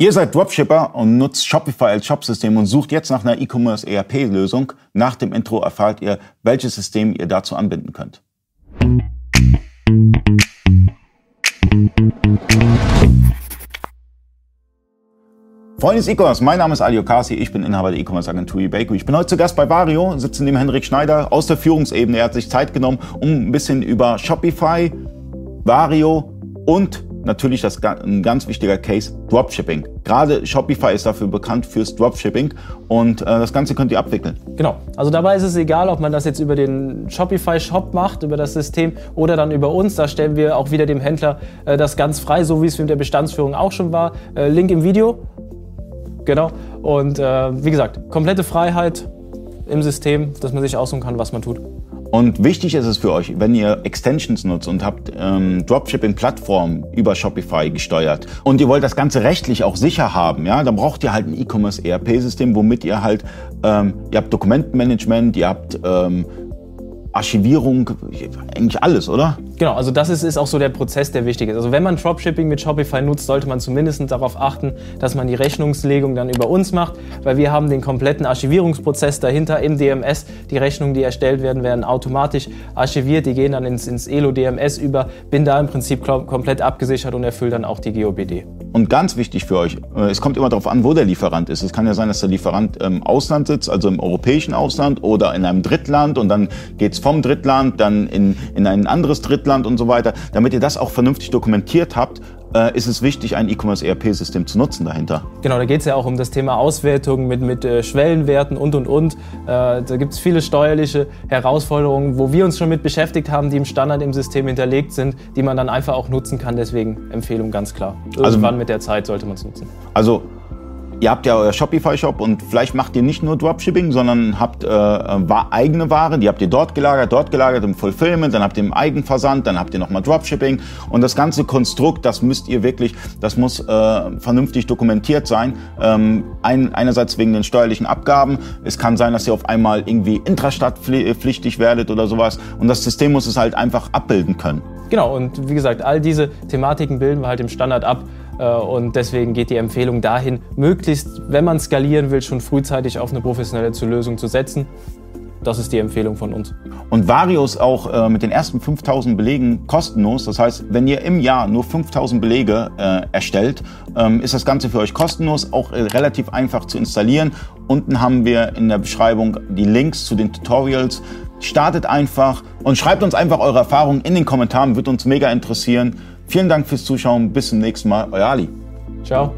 Ihr seid Dropshipper und nutzt Shopify als Shopsystem und sucht jetzt nach einer E-Commerce ERP-Lösung. Nach dem Intro erfahrt ihr, welches System ihr dazu anbinden könnt. Freunde des E-Commerce, mein Name ist Ali Okasi, ich bin Inhaber der E-Commerce Agentur eBayco. Ich bin heute zu Gast bei Vario, sitze neben Henrik Schneider aus der Führungsebene. Er hat sich Zeit genommen, um ein bisschen über Shopify, Vario und natürlich das, ein ganz wichtiger Case, Dropshipping. Gerade Shopify ist dafür bekannt fürs Dropshipping und äh, das Ganze könnt ihr abwickeln. Genau. Also dabei ist es egal, ob man das jetzt über den Shopify-Shop macht, über das System oder dann über uns. Da stellen wir auch wieder dem Händler äh, das ganz frei, so wie es mit der Bestandsführung auch schon war. Äh, Link im Video. Genau. Und äh, wie gesagt, komplette Freiheit im System, dass man sich aussuchen kann, was man tut. Und wichtig ist es für euch, wenn ihr Extensions nutzt und habt ähm, Dropshipping-Plattformen über Shopify gesteuert und ihr wollt das Ganze rechtlich auch sicher haben, ja, dann braucht ihr halt ein E-Commerce ERP-System, womit ihr halt, ähm, ihr habt Dokumentenmanagement, ihr habt ähm, Archivierung, eigentlich alles, oder? Genau, also das ist, ist auch so der Prozess, der wichtig ist. Also wenn man Dropshipping mit Shopify nutzt, sollte man zumindest darauf achten, dass man die Rechnungslegung dann über uns macht, weil wir haben den kompletten Archivierungsprozess dahinter im DMS. Die Rechnungen, die erstellt werden, werden automatisch archiviert, die gehen dann ins, ins ELO DMS über, bin da im Prinzip komplett abgesichert und erfülle dann auch die GOBD. Und ganz wichtig für euch, äh, es kommt immer darauf an, wo der Lieferant ist. Es kann ja sein, dass der Lieferant im Ausland sitzt, also im europäischen Ausland oder in einem Drittland und dann geht es vom Drittland dann in, in ein anderes Drittland und so weiter. Damit ihr das auch vernünftig dokumentiert habt, äh, ist es wichtig, ein E-Commerce ERP-System zu nutzen dahinter. Genau, da geht es ja auch um das Thema Auswertung mit, mit äh, Schwellenwerten und und und. Äh, da gibt es viele steuerliche Herausforderungen, wo wir uns schon mit beschäftigt haben, die im Standard im System hinterlegt sind, die man dann einfach auch nutzen kann. Deswegen Empfehlung ganz klar. Also Irgendwann also, mit der Zeit sollte man es nutzen. Also Ihr habt ja euer Shopify-Shop und vielleicht macht ihr nicht nur Dropshipping, sondern habt äh, eigene Ware, die habt ihr dort gelagert, dort gelagert im Fulfillment, dann habt ihr im Eigenversand, dann habt ihr nochmal Dropshipping und das ganze Konstrukt, das müsst ihr wirklich, das muss äh, vernünftig dokumentiert sein. Ähm, ein, einerseits wegen den steuerlichen Abgaben, es kann sein, dass ihr auf einmal irgendwie intrastadtpflichtig werdet oder sowas und das System muss es halt einfach abbilden können. Genau, und wie gesagt, all diese Thematiken bilden wir halt im Standard ab. Äh, und deswegen geht die Empfehlung dahin, möglichst, wenn man skalieren will, schon frühzeitig auf eine professionelle Lösung zu setzen. Das ist die Empfehlung von uns. Und Varius auch äh, mit den ersten 5000 Belegen kostenlos. Das heißt, wenn ihr im Jahr nur 5000 Belege äh, erstellt, ähm, ist das Ganze für euch kostenlos, auch äh, relativ einfach zu installieren. Unten haben wir in der Beschreibung die Links zu den Tutorials. Startet einfach und schreibt uns einfach eure Erfahrungen in den Kommentaren, wird uns mega interessieren. Vielen Dank fürs Zuschauen. Bis zum nächsten Mal. Euer Ali. Ciao.